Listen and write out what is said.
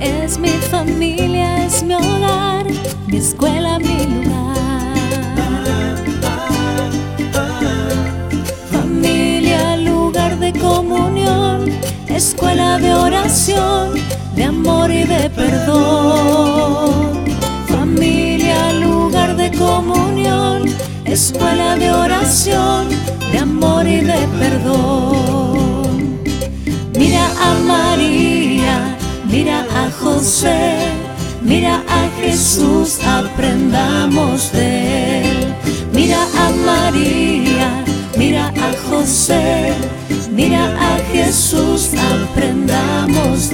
Es mi familia, es mi hogar, mi escuela, mi lugar. Familia, lugar de comunión, escuela de oración, de amor y de perdón. Familia, lugar de comunión, escuela de oración, de amor y de perdón. Mira a Jesús, aprendamos de él. Mira a María, mira a José, mira a Jesús, aprendamos